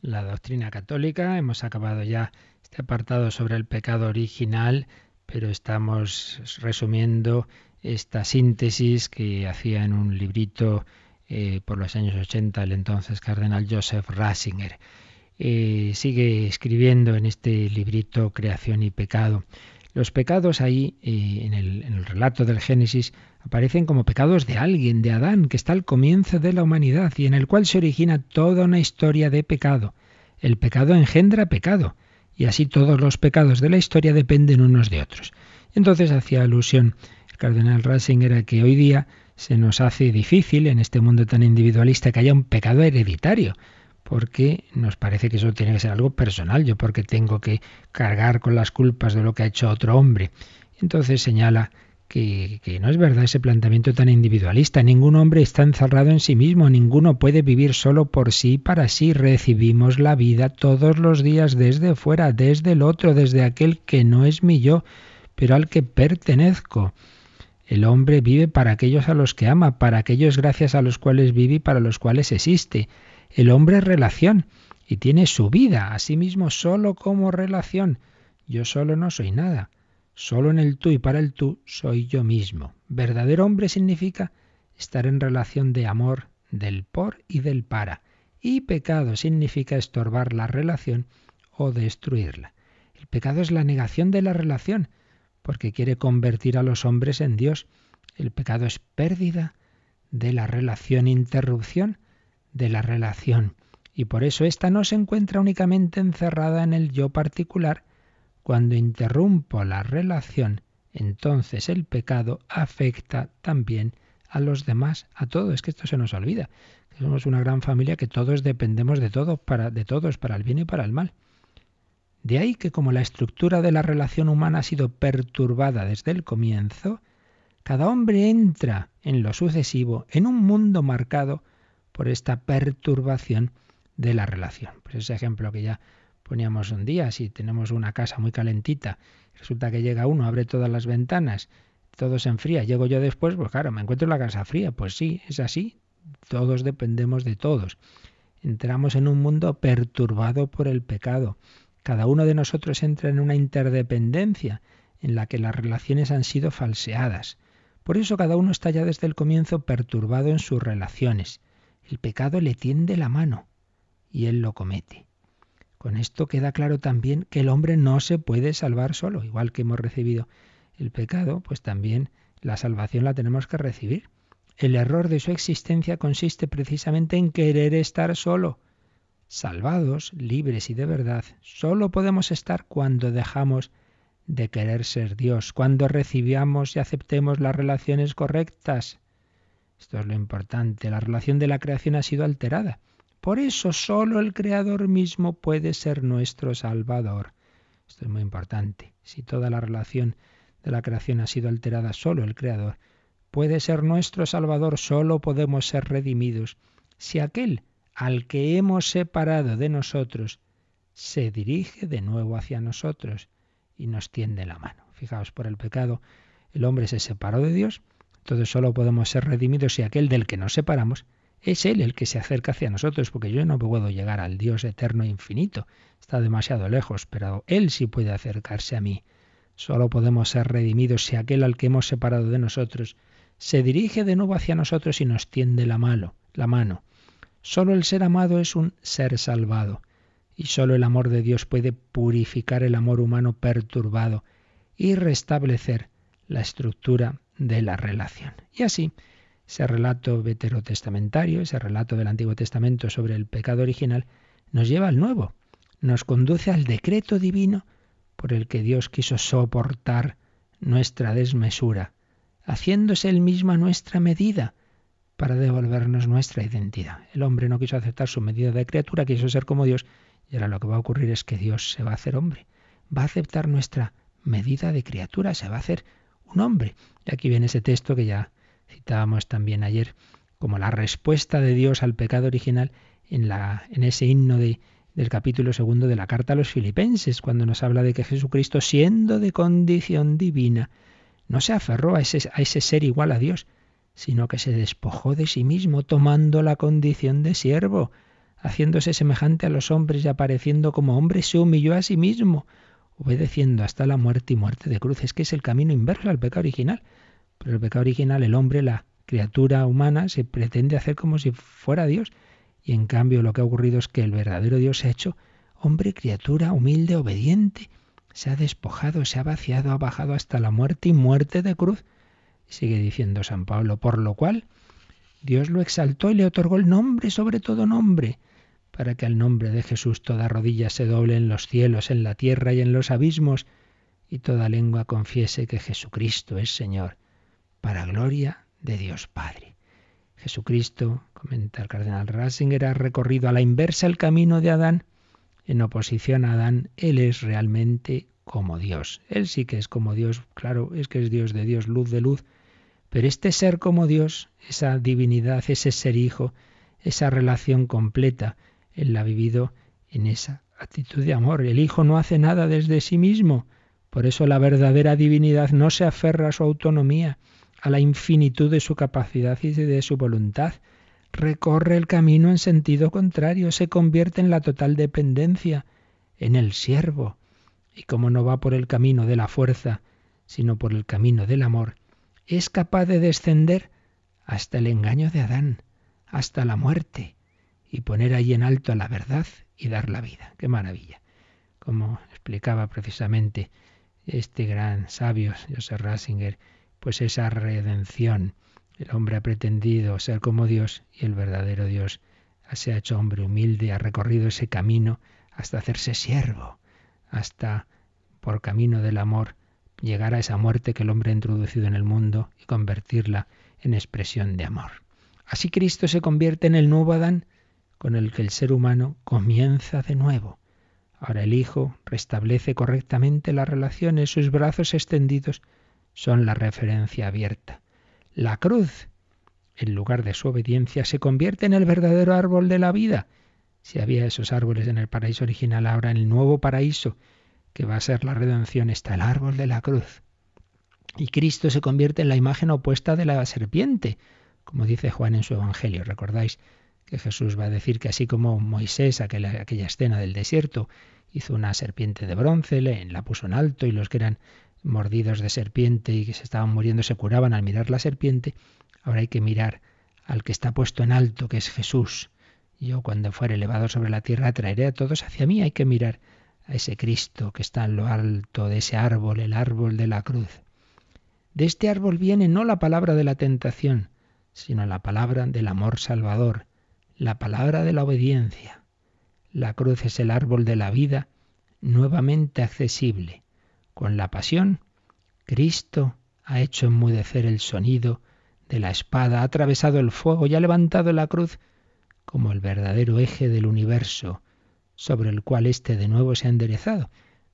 La doctrina católica, hemos acabado ya este apartado sobre el pecado original, pero estamos resumiendo esta síntesis que hacía en un librito eh, por los años 80 el entonces cardenal Joseph Ratzinger. Eh, sigue escribiendo en este librito Creación y Pecado. Los pecados ahí, eh, en, el, en el relato del Génesis, aparecen como pecados de alguien, de Adán, que está al comienzo de la humanidad y en el cual se origina toda una historia de pecado. El pecado engendra pecado y así todos los pecados de la historia dependen unos de otros. Entonces hacía alusión el cardenal Ratzinger a que hoy día se nos hace difícil en este mundo tan individualista que haya un pecado hereditario, porque nos parece que eso tiene que ser algo personal, yo porque tengo que cargar con las culpas de lo que ha hecho otro hombre. Entonces señala que, no es verdad ese planteamiento tan individualista. Ningún hombre está encerrado en sí mismo, ninguno puede vivir solo por sí para sí. Recibimos la vida todos los días desde fuera, desde el otro, desde aquel que no es mi yo, pero al que pertenezco. El hombre vive para aquellos a los que ama, para aquellos gracias a los cuales vive y para los cuales existe. El hombre es relación y tiene su vida a sí mismo solo como relación. Yo solo no soy nada. Solo en el tú y para el tú soy yo mismo. Verdadero hombre significa estar en relación de amor, del por y del para. Y pecado significa estorbar la relación o destruirla. El pecado es la negación de la relación, porque quiere convertir a los hombres en Dios. El pecado es pérdida de la relación, interrupción de la relación. Y por eso ésta no se encuentra únicamente encerrada en el yo particular. Cuando interrumpo la relación, entonces el pecado afecta también a los demás, a todos. Es que esto se nos olvida. Somos una gran familia que todos dependemos de todos para, de todos, para el bien y para el mal. De ahí que como la estructura de la relación humana ha sido perturbada desde el comienzo, cada hombre entra en lo sucesivo en un mundo marcado por esta perturbación de la relación. Pues ese ejemplo que ya poníamos un día, si tenemos una casa muy calentita, resulta que llega uno, abre todas las ventanas, todo se enfría, llego yo después, pues claro, me encuentro en la casa fría, pues sí, es así, todos dependemos de todos. Entramos en un mundo perturbado por el pecado, cada uno de nosotros entra en una interdependencia en la que las relaciones han sido falseadas. Por eso cada uno está ya desde el comienzo perturbado en sus relaciones. El pecado le tiende la mano y él lo comete. Con esto queda claro también que el hombre no se puede salvar solo. Igual que hemos recibido el pecado, pues también la salvación la tenemos que recibir. El error de su existencia consiste precisamente en querer estar solo salvados, libres y de verdad, solo podemos estar cuando dejamos de querer ser Dios, cuando recibamos y aceptemos las relaciones correctas. Esto es lo importante, la relación de la creación ha sido alterada. Por eso solo el Creador mismo puede ser nuestro Salvador. Esto es muy importante. Si toda la relación de la creación ha sido alterada, solo el Creador puede ser nuestro Salvador, solo podemos ser redimidos. Si aquel al que hemos separado de nosotros, se dirige de nuevo hacia nosotros y nos tiende la mano. Fijaos, por el pecado el hombre se separó de Dios, entonces solo podemos ser redimidos si aquel del que nos separamos es Él el que se acerca hacia nosotros, porque yo no puedo llegar al Dios eterno e infinito, está demasiado lejos, pero Él sí puede acercarse a mí. Solo podemos ser redimidos si aquel al que hemos separado de nosotros se dirige de nuevo hacia nosotros y nos tiende la mano. La mano. Solo el ser amado es un ser salvado, y solo el amor de Dios puede purificar el amor humano perturbado y restablecer la estructura de la relación. Y así, ese relato veterotestamentario, ese relato del Antiguo Testamento sobre el pecado original, nos lleva al nuevo, nos conduce al decreto divino por el que Dios quiso soportar nuestra desmesura, haciéndose él mismo nuestra medida, para devolvernos nuestra identidad. El hombre no quiso aceptar su medida de criatura, quiso ser como Dios, y ahora lo que va a ocurrir es que Dios se va a hacer hombre, va a aceptar nuestra medida de criatura, se va a hacer un hombre. Y aquí viene ese texto que ya citábamos también ayer, como la respuesta de Dios al pecado original en, la, en ese himno de, del capítulo segundo de la carta a los filipenses, cuando nos habla de que Jesucristo, siendo de condición divina, no se aferró a ese, a ese ser igual a Dios, sino que se despojó de sí mismo, tomando la condición de siervo, haciéndose semejante a los hombres y apareciendo como hombre, se humilló a sí mismo, obedeciendo hasta la muerte y muerte de cruz. Es que es el camino inverso al pecado original. Pero el pecado original, el hombre, la criatura humana, se pretende hacer como si fuera Dios. Y en cambio lo que ha ocurrido es que el verdadero Dios se ha hecho hombre, criatura, humilde, obediente. Se ha despojado, se ha vaciado, ha bajado hasta la muerte y muerte de cruz sigue diciendo San Pablo, por lo cual Dios lo exaltó y le otorgó el nombre sobre todo nombre, para que al nombre de Jesús toda rodilla se doble en los cielos, en la tierra y en los abismos, y toda lengua confiese que Jesucristo es Señor, para gloria de Dios Padre. Jesucristo, comenta el cardenal Ratzinger, ha recorrido a la inversa el camino de Adán. En oposición a Adán, Él es realmente como Dios. Él sí que es como Dios, claro, es que es Dios de Dios, luz de luz, pero este ser como Dios, esa divinidad, ese ser hijo, esa relación completa, él la ha vivido en esa actitud de amor. El Hijo no hace nada desde sí mismo. Por eso la verdadera divinidad no se aferra a su autonomía, a la infinitud de su capacidad y de su voluntad. Recorre el camino en sentido contrario, se convierte en la total dependencia, en el siervo. Y como no va por el camino de la fuerza, sino por el camino del amor, es capaz de descender hasta el engaño de Adán, hasta la muerte, y poner ahí en alto a la verdad y dar la vida. ¡Qué maravilla! Como explicaba precisamente este gran sabio, Joseph Ratzinger, pues esa redención. El hombre ha pretendido ser como Dios y el verdadero Dios se ha hecho hombre humilde, ha recorrido ese camino hasta hacerse siervo, hasta por camino del amor llegar a esa muerte que el hombre ha introducido en el mundo y convertirla en expresión de amor. Así Cristo se convierte en el nuevo Adán, con el que el ser humano comienza de nuevo. Ahora el Hijo restablece correctamente las relaciones, sus brazos extendidos son la referencia abierta. La cruz, en lugar de su obediencia, se convierte en el verdadero árbol de la vida. Si había esos árboles en el paraíso original, ahora en el nuevo paraíso, que va a ser la redención, está el árbol de la cruz. Y Cristo se convierte en la imagen opuesta de la serpiente, como dice Juan en su Evangelio. ¿Recordáis? Que Jesús va a decir que así como Moisés, aquella, aquella escena del desierto, hizo una serpiente de bronce, la puso en alto y los que eran mordidos de serpiente y que se estaban muriendo se curaban al mirar la serpiente, ahora hay que mirar al que está puesto en alto, que es Jesús. Yo cuando fuere elevado sobre la tierra traeré a todos hacia mí, hay que mirar a ese Cristo que está en lo alto de ese árbol, el árbol de la cruz. De este árbol viene no la palabra de la tentación, sino la palabra del amor salvador, la palabra de la obediencia. La cruz es el árbol de la vida nuevamente accesible. Con la pasión, Cristo ha hecho enmudecer el sonido de la espada, ha atravesado el fuego y ha levantado la cruz como el verdadero eje del universo, sobre el cual éste de nuevo se ha enderezado.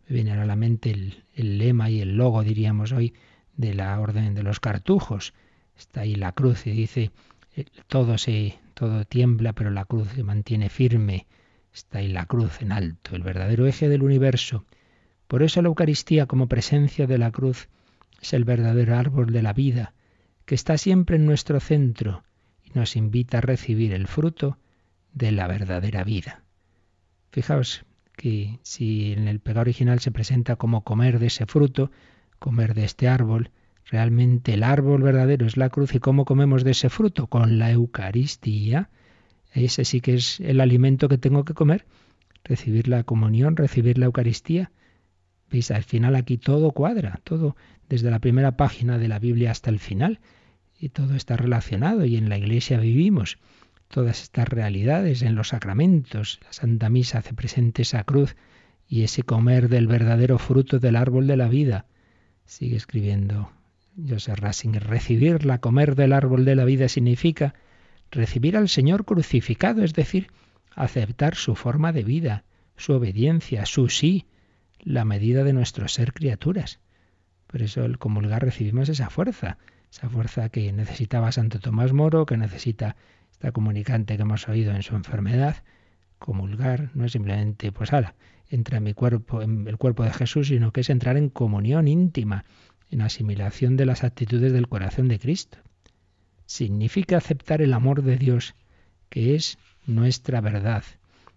Viene a la mente el, el, lema y el logo, diríamos hoy, de la orden de los cartujos. Está ahí la cruz y dice, eh, todo se, todo tiembla, pero la cruz se mantiene firme. Está ahí la cruz en alto, el verdadero eje del universo. Por eso la Eucaristía como presencia de la cruz es el verdadero árbol de la vida, que está siempre en nuestro centro y nos invita a recibir el fruto de la verdadera vida. Fijaos que si en el pecado original se presenta como comer de ese fruto, comer de este árbol, Realmente el árbol verdadero es la cruz y cómo comemos de ese fruto con la Eucaristía. Ese sí que es el alimento que tengo que comer. Recibir la comunión, recibir la Eucaristía. Veis, al final aquí todo cuadra, todo desde la primera página de la Biblia hasta el final. Y todo está relacionado y en la Iglesia vivimos todas estas realidades en los sacramentos. La Santa Misa hace presente esa cruz y ese comer del verdadero fruto del árbol de la vida. Sigue escribiendo Joseph Rasinger, recibir la comer del árbol de la vida significa recibir al Señor crucificado, es decir, aceptar su forma de vida, su obediencia, su sí, la medida de nuestro ser criaturas. Por eso al comulgar recibimos esa fuerza, esa fuerza que necesitaba Santo Tomás Moro, que necesita esta comunicante que hemos oído en su enfermedad. Comulgar no es simplemente, pues ahora, entra en mi cuerpo, en el cuerpo de Jesús, sino que es entrar en comunión íntima en asimilación de las actitudes del corazón de Cristo. Significa aceptar el amor de Dios, que es nuestra verdad,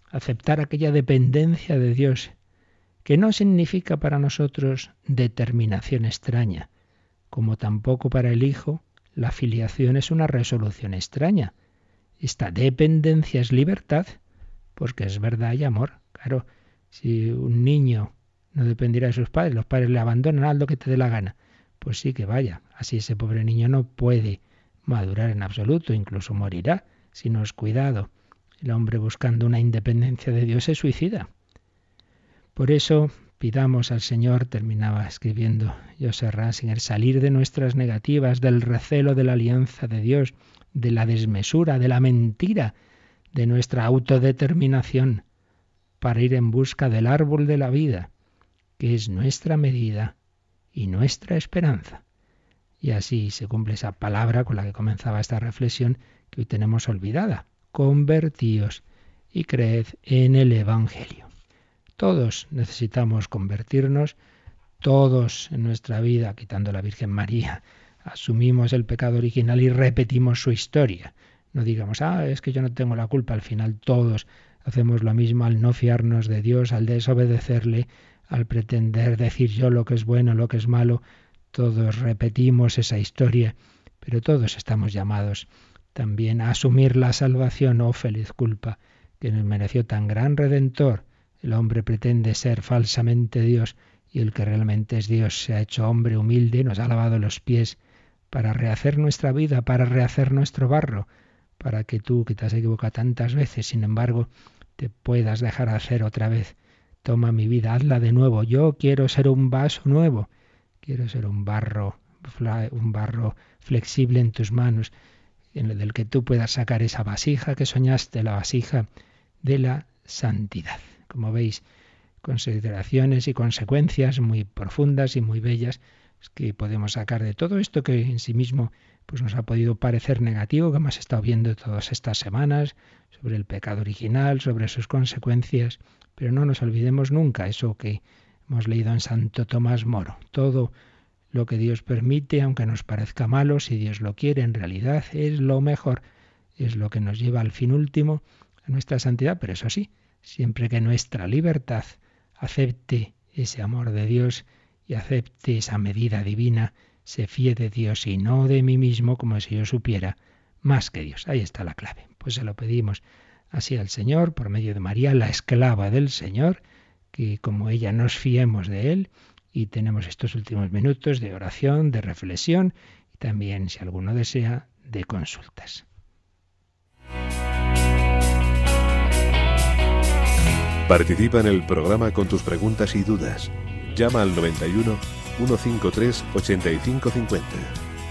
aceptar aquella dependencia de Dios, que no significa para nosotros determinación extraña, como tampoco para el Hijo la filiación es una resolución extraña. Esta dependencia es libertad, porque es verdad y amor. Claro, si un niño no dependirá de sus padres, los padres le abandonan, haz lo que te dé la gana. Pues sí que vaya, así ese pobre niño no puede madurar en absoluto, incluso morirá si no es cuidado. El hombre buscando una independencia de Dios se suicida. Por eso pidamos al Señor, terminaba escribiendo José Ratzinger, salir de nuestras negativas, del recelo de la alianza de Dios, de la desmesura, de la mentira, de nuestra autodeterminación, para ir en busca del árbol de la vida, que es nuestra medida y nuestra esperanza. Y así se cumple esa palabra con la que comenzaba esta reflexión que hoy tenemos olvidada. Convertíos y creed en el Evangelio. Todos necesitamos convertirnos, todos en nuestra vida, quitando la Virgen María, asumimos el pecado original y repetimos su historia. No digamos, ah, es que yo no tengo la culpa, al final todos hacemos lo mismo al no fiarnos de Dios, al desobedecerle, al pretender decir yo lo que es bueno, lo que es malo, todos repetimos esa historia, pero todos estamos llamados también a asumir la salvación, oh feliz culpa, que nos mereció tan gran redentor. El hombre pretende ser falsamente Dios y el que realmente es Dios se ha hecho hombre humilde, nos ha lavado los pies para rehacer nuestra vida, para rehacer nuestro barro, para que tú, que te has equivocado tantas veces, sin embargo, te puedas dejar hacer otra vez. Toma mi vida, hazla de nuevo. Yo quiero ser un vaso nuevo. Quiero ser un barro, un barro flexible en tus manos, en el del que tú puedas sacar esa vasija que soñaste, la vasija de la santidad. Como veis, consideraciones y consecuencias muy profundas y muy bellas que podemos sacar de todo esto que en sí mismo pues nos ha podido parecer negativo, que hemos estado viendo todas estas semanas, sobre el pecado original, sobre sus consecuencias, pero no nos olvidemos nunca eso que hemos leído en Santo Tomás Moro. Todo lo que Dios permite, aunque nos parezca malo, si Dios lo quiere, en realidad es lo mejor, es lo que nos lleva al fin último, a nuestra santidad, pero eso sí, siempre que nuestra libertad acepte ese amor de Dios y acepte esa medida divina, se fíe de Dios y no de mí mismo como si yo supiera más que Dios. Ahí está la clave. Pues se lo pedimos así al Señor por medio de María, la esclava del Señor, que como ella nos fiemos de Él y tenemos estos últimos minutos de oración, de reflexión y también, si alguno desea, de consultas. Participa en el programa con tus preguntas y dudas. Llama al 91 153 8550.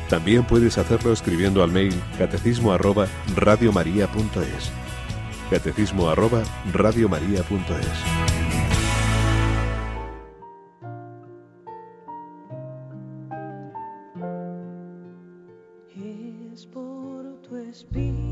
También puedes hacerlo escribiendo al mail catecismo arroba radiomaria.es. Catecismo arroba radiomaria.es. speak.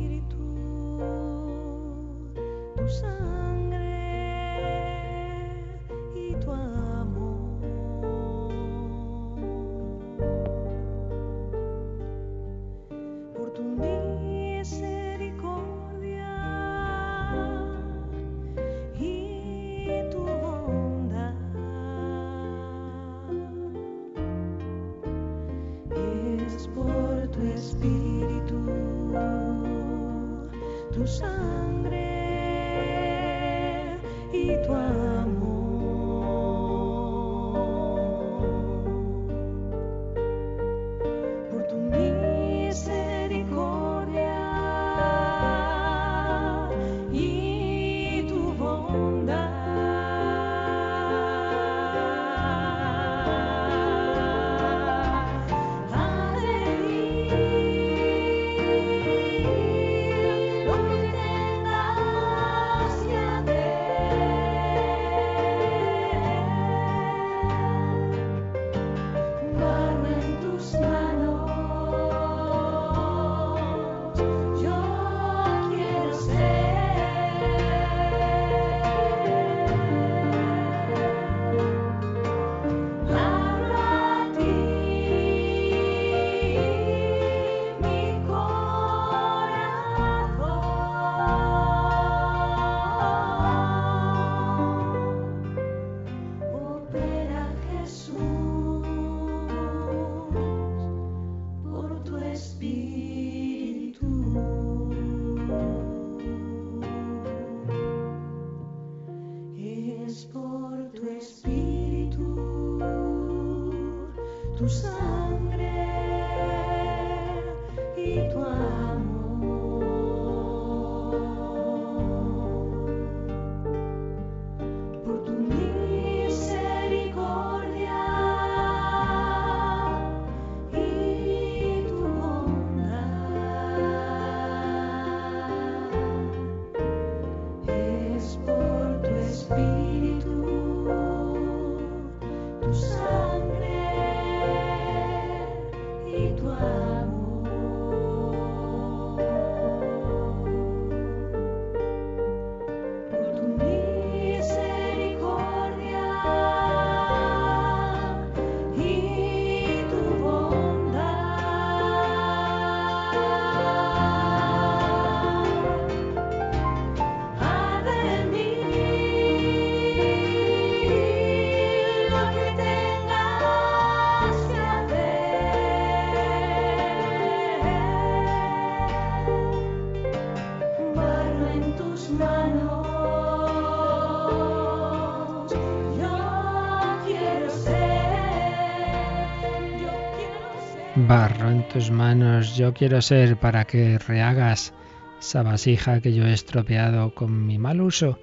En tus manos yo quiero ser para que rehagas esa vasija que yo he estropeado con mi mal uso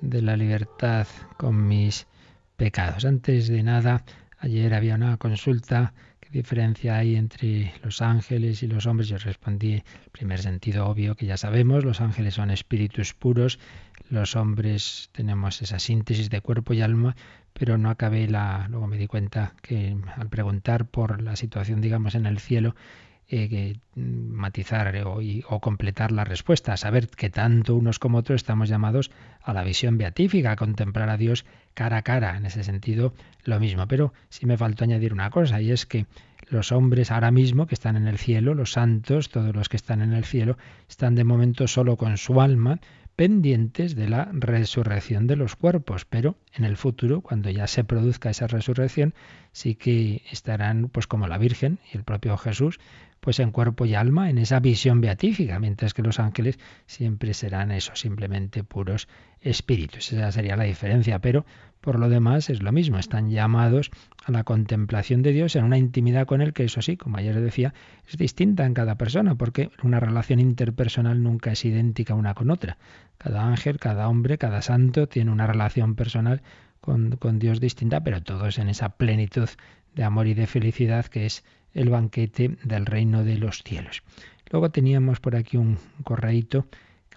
de la libertad, con mis pecados. Antes de nada, ayer había una consulta, ¿qué diferencia hay entre los ángeles y los hombres? Yo respondí, el primer sentido obvio que ya sabemos, los ángeles son espíritus puros, los hombres tenemos esa síntesis de cuerpo y alma, pero no acabé la. Luego me di cuenta que al preguntar por la situación, digamos, en el cielo, eh, mm, matizar o, o, completar la respuesta, saber que tanto unos como otros estamos llamados a la visión beatífica, a contemplar a Dios cara a cara. En ese sentido, lo mismo. Pero sí me faltó añadir una cosa, y es que los hombres ahora mismo que están en el cielo, los santos, todos los que están en el cielo, están de momento solo con su alma, pendientes de la resurrección de los cuerpos, pero en el futuro, cuando ya se produzca esa resurrección, sí que estarán, pues como la Virgen y el propio Jesús, pues en cuerpo y alma, en esa visión beatífica, mientras que los ángeles siempre serán eso, simplemente puros espíritus. Esa sería la diferencia, pero por lo demás es lo mismo, están llamados a la contemplación de Dios en una intimidad con Él que eso sí, como ayer decía, es distinta en cada persona, porque una relación interpersonal nunca es idéntica una con otra. Cada ángel, cada hombre, cada santo tiene una relación personal con, con Dios distinta, pero todos en esa plenitud de amor y de felicidad que es el banquete del reino de los cielos. Luego teníamos por aquí un correíto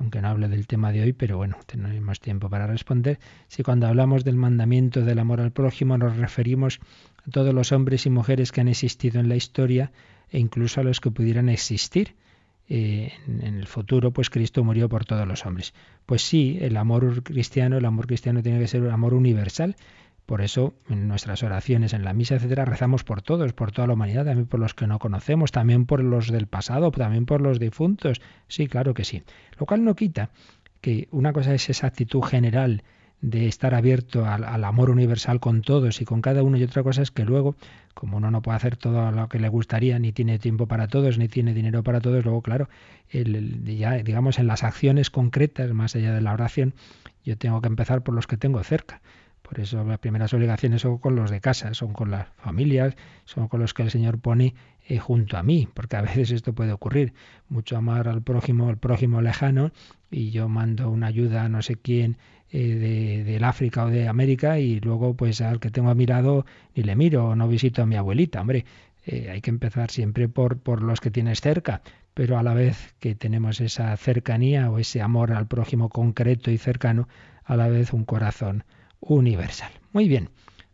aunque no hable del tema de hoy, pero bueno, tenemos tiempo para responder, si cuando hablamos del mandamiento del amor al prójimo nos referimos a todos los hombres y mujeres que han existido en la historia e incluso a los que pudieran existir. Eh, en, el futuro, pues Cristo murió por todos los hombres. Pues sí, el amor cristiano, el amor cristiano tiene que ser un amor universal por eso, en nuestras oraciones, en la misa, etcétera, rezamos por todos, por toda la humanidad, también por los que no conocemos, también por los del pasado, también por los difuntos. Sí, claro que sí. Lo cual no quita que una cosa es esa actitud general de estar abierto al, amor universal con todos y con cada uno y otra cosa es que luego, como uno no puede hacer todo lo que le gustaría, ni tiene tiempo para todos, ni tiene dinero para todos, luego claro, ya digamos en las acciones concretas, más allá de la oración, yo tengo que empezar por los que tengo cerca. Por eso las primeras obligaciones son con los de casa, son con las familias, son con los que el Señor pone eh, junto a mí, porque a veces esto puede ocurrir. Mucho amar al prójimo, al prójimo lejano, y yo mando una ayuda a no sé quién eh, de, del África o de América, y luego pues al que tengo a mi lado ni le miro o no visito a mi abuelita. Hombre, eh, hay que empezar siempre por, por los que tienes cerca, pero a la vez que tenemos esa cercanía o ese amor al prójimo concreto y cercano, a la vez un corazón universal. Muy bien,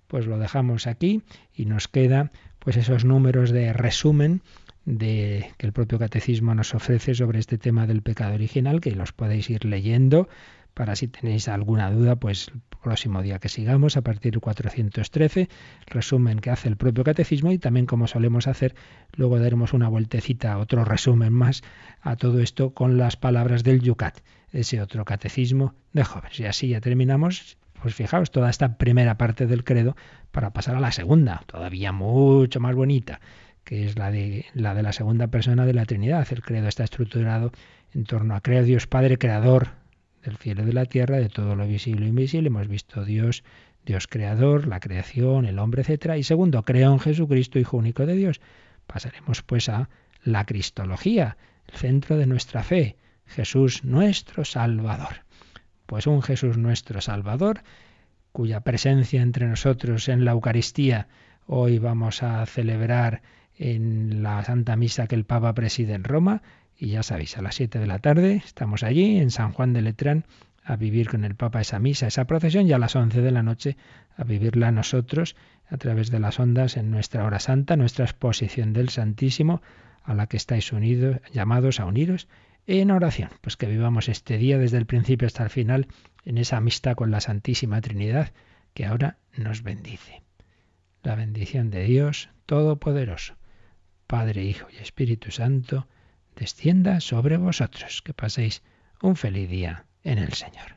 pues lo dejamos aquí y nos queda pues esos números de resumen de que el propio catecismo nos ofrece sobre este tema del pecado original, que los podéis ir leyendo para si tenéis alguna duda, pues el próximo día que sigamos, a partir del 413, resumen que hace el propio catecismo y también como solemos hacer, luego daremos una vueltecita, otro resumen más a todo esto con las palabras del Yucat, ese otro catecismo de jóvenes. Y así ya terminamos pues fijaos, toda esta primera parte del credo para pasar a la segunda, todavía mucho más bonita, que es la de la, segunda persona de la Trinidad. El credo está estructurado en torno a creer Dios Padre Creador del cielo y de la tierra, de todo lo visible e invisible. Hemos visto Dios, Dios Creador, la creación, el hombre, etcétera. Y segundo, creo en Jesucristo, Hijo único de Dios. Pasaremos pues a la Cristología, el centro de nuestra fe, Jesús nuestro Salvador. Pues un Jesús nuestro Salvador, cuya presencia entre nosotros en la Eucaristía hoy vamos a celebrar en la Santa Misa que el Papa preside en Roma. Y ya sabéis, a las 7 de la tarde estamos allí en San Juan de Letrán a vivir con el Papa esa misa, esa procesión y a las 11 de la noche a vivirla nosotros a través de las ondas en nuestra hora santa, nuestra exposición del Santísimo, a la que estáis unidos, llamados a uniros en oración. Pues que vivamos este día desde el principio hasta el final en esa amistad con la Santísima Trinidad que ahora nos bendice. La bendición de Dios Todopoderoso, Padre, Hijo y Espíritu Santo, descienda sobre vosotros. Que paséis un feliz día en el Señor.